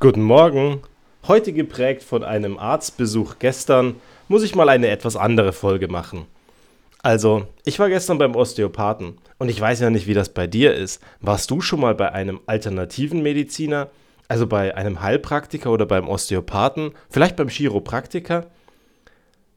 Guten Morgen. Heute geprägt von einem Arztbesuch gestern muss ich mal eine etwas andere Folge machen. Also, ich war gestern beim Osteopathen und ich weiß ja nicht, wie das bei dir ist. Warst du schon mal bei einem alternativen Mediziner? Also bei einem Heilpraktiker oder beim Osteopathen? Vielleicht beim Chiropraktiker?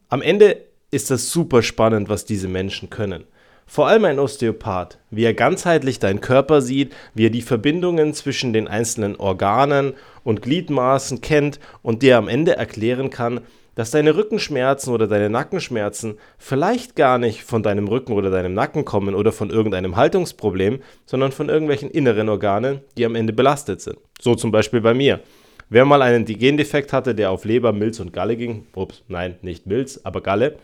Am Ende ist das super spannend, was diese Menschen können. Vor allem ein Osteopath, wie er ganzheitlich deinen Körper sieht, wie er die Verbindungen zwischen den einzelnen Organen und Gliedmaßen kennt und dir am Ende erklären kann, dass deine Rückenschmerzen oder deine Nackenschmerzen vielleicht gar nicht von deinem Rücken oder deinem Nacken kommen oder von irgendeinem Haltungsproblem, sondern von irgendwelchen inneren Organen, die am Ende belastet sind. So zum Beispiel bei mir. Wer mal einen Gendefekt hatte, der auf Leber, Milz und Galle ging, ups, nein, nicht Milz, aber Galle,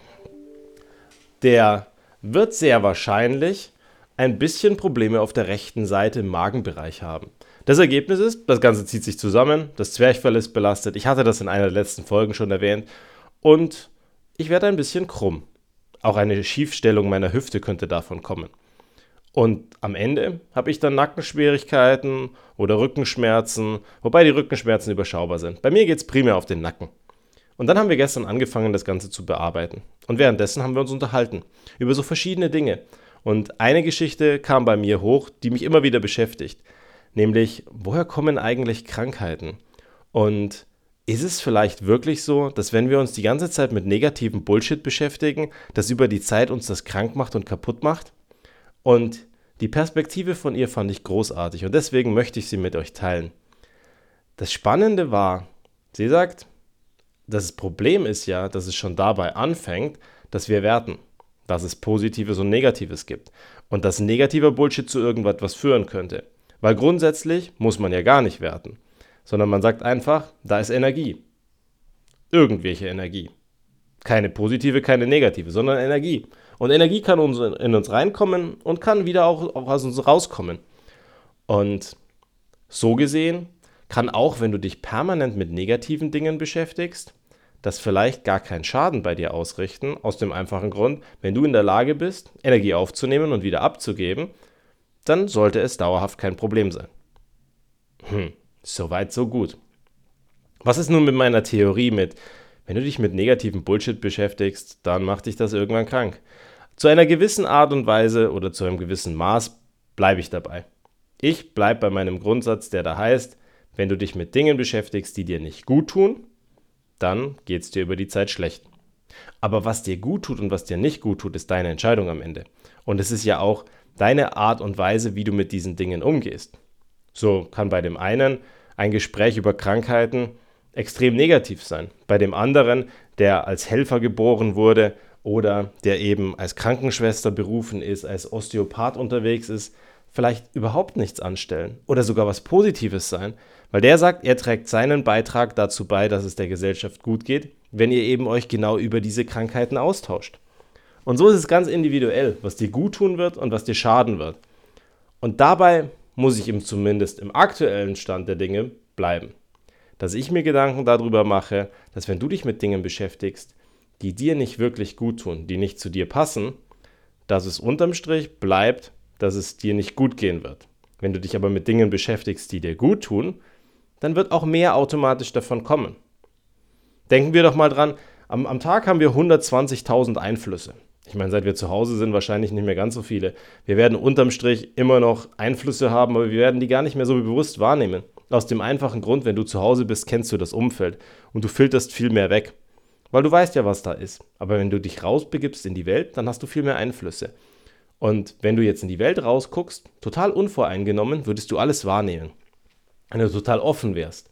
der wird sehr wahrscheinlich ein bisschen Probleme auf der rechten Seite im Magenbereich haben. Das Ergebnis ist, das Ganze zieht sich zusammen, das Zwerchfell ist belastet, ich hatte das in einer der letzten Folgen schon erwähnt, und ich werde ein bisschen krumm. Auch eine Schiefstellung meiner Hüfte könnte davon kommen. Und am Ende habe ich dann Nackenschwierigkeiten oder Rückenschmerzen, wobei die Rückenschmerzen überschaubar sind. Bei mir geht es primär auf den Nacken. Und dann haben wir gestern angefangen, das Ganze zu bearbeiten. Und währenddessen haben wir uns unterhalten über so verschiedene Dinge. Und eine Geschichte kam bei mir hoch, die mich immer wieder beschäftigt. Nämlich, woher kommen eigentlich Krankheiten? Und ist es vielleicht wirklich so, dass wenn wir uns die ganze Zeit mit negativem Bullshit beschäftigen, das über die Zeit uns das krank macht und kaputt macht? Und die Perspektive von ihr fand ich großartig und deswegen möchte ich sie mit euch teilen. Das Spannende war, sie sagt, das Problem ist ja, dass es schon dabei anfängt, dass wir werten, dass es Positives und Negatives gibt und dass negativer Bullshit zu irgendwas führen könnte. Weil grundsätzlich muss man ja gar nicht werten, sondern man sagt einfach, da ist Energie. Irgendwelche Energie. Keine positive, keine negative, sondern Energie. Und Energie kann in uns reinkommen und kann wieder auch aus uns rauskommen. Und so gesehen kann auch, wenn du dich permanent mit negativen Dingen beschäftigst, das vielleicht gar keinen Schaden bei dir ausrichten, aus dem einfachen Grund, wenn du in der Lage bist, Energie aufzunehmen und wieder abzugeben, dann sollte es dauerhaft kein Problem sein. Hm, soweit, so gut. Was ist nun mit meiner Theorie mit, wenn du dich mit negativem Bullshit beschäftigst, dann macht dich das irgendwann krank. Zu einer gewissen Art und Weise oder zu einem gewissen Maß bleibe ich dabei. Ich bleibe bei meinem Grundsatz, der da heißt, wenn du dich mit Dingen beschäftigst, die dir nicht gut tun, dann geht es dir über die Zeit schlecht. Aber was dir gut tut und was dir nicht gut tut, ist deine Entscheidung am Ende. Und es ist ja auch deine Art und Weise, wie du mit diesen Dingen umgehst. So kann bei dem einen ein Gespräch über Krankheiten extrem negativ sein. Bei dem anderen, der als Helfer geboren wurde oder der eben als Krankenschwester berufen ist, als Osteopath unterwegs ist, vielleicht überhaupt nichts anstellen oder sogar was Positives sein, weil der sagt, er trägt seinen Beitrag dazu bei, dass es der Gesellschaft gut geht, wenn ihr eben euch genau über diese Krankheiten austauscht. Und so ist es ganz individuell, was dir gut tun wird und was dir schaden wird. Und dabei muss ich ihm zumindest im aktuellen Stand der Dinge bleiben. Dass ich mir Gedanken darüber mache, dass wenn du dich mit Dingen beschäftigst, die dir nicht wirklich gut tun, die nicht zu dir passen, dass es unterm Strich bleibt dass es dir nicht gut gehen wird. Wenn du dich aber mit Dingen beschäftigst, die dir gut tun, dann wird auch mehr automatisch davon kommen. Denken wir doch mal dran, am, am Tag haben wir 120.000 Einflüsse. Ich meine, seit wir zu Hause sind, wahrscheinlich nicht mehr ganz so viele. Wir werden unterm Strich immer noch Einflüsse haben, aber wir werden die gar nicht mehr so bewusst wahrnehmen. Aus dem einfachen Grund, wenn du zu Hause bist, kennst du das Umfeld und du filterst viel mehr weg. Weil du weißt ja, was da ist. Aber wenn du dich rausbegibst in die Welt, dann hast du viel mehr Einflüsse. Und wenn du jetzt in die Welt rausguckst, total unvoreingenommen, würdest du alles wahrnehmen. Wenn du total offen wärst.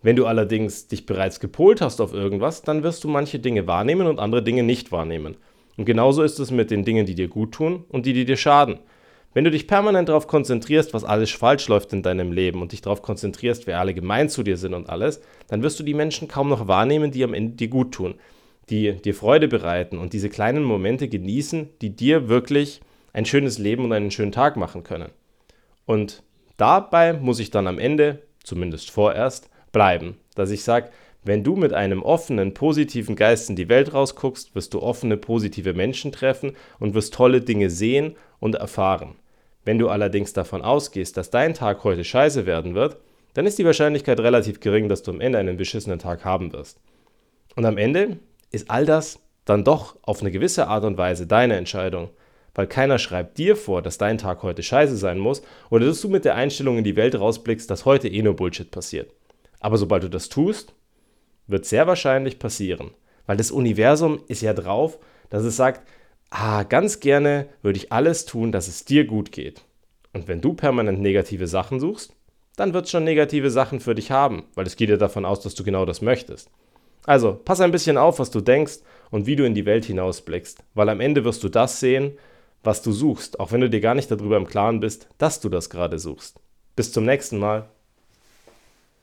Wenn du allerdings dich bereits gepolt hast auf irgendwas, dann wirst du manche Dinge wahrnehmen und andere Dinge nicht wahrnehmen. Und genauso ist es mit den Dingen, die dir gut tun und die, die dir schaden. Wenn du dich permanent darauf konzentrierst, was alles falsch läuft in deinem Leben und dich darauf konzentrierst, wer alle gemein zu dir sind und alles, dann wirst du die Menschen kaum noch wahrnehmen, die am Ende dir gut tun, die dir Freude bereiten und diese kleinen Momente genießen, die dir wirklich ein schönes Leben und einen schönen Tag machen können. Und dabei muss ich dann am Ende, zumindest vorerst, bleiben, dass ich sage, wenn du mit einem offenen, positiven Geist in die Welt rausguckst, wirst du offene, positive Menschen treffen und wirst tolle Dinge sehen und erfahren. Wenn du allerdings davon ausgehst, dass dein Tag heute scheiße werden wird, dann ist die Wahrscheinlichkeit relativ gering, dass du am Ende einen beschissenen Tag haben wirst. Und am Ende ist all das dann doch auf eine gewisse Art und Weise deine Entscheidung, weil keiner schreibt dir vor, dass dein Tag heute scheiße sein muss oder dass du mit der Einstellung in die Welt rausblickst, dass heute eh nur Bullshit passiert. Aber sobald du das tust, wird sehr wahrscheinlich passieren, weil das Universum ist ja drauf, dass es sagt, ah, ganz gerne würde ich alles tun, dass es dir gut geht. Und wenn du permanent negative Sachen suchst, dann wird es schon negative Sachen für dich haben, weil es geht ja davon aus, dass du genau das möchtest. Also, pass ein bisschen auf, was du denkst und wie du in die Welt hinausblickst, weil am Ende wirst du das sehen, was du suchst, auch wenn du dir gar nicht darüber im Klaren bist, dass du das gerade suchst. Bis zum nächsten Mal.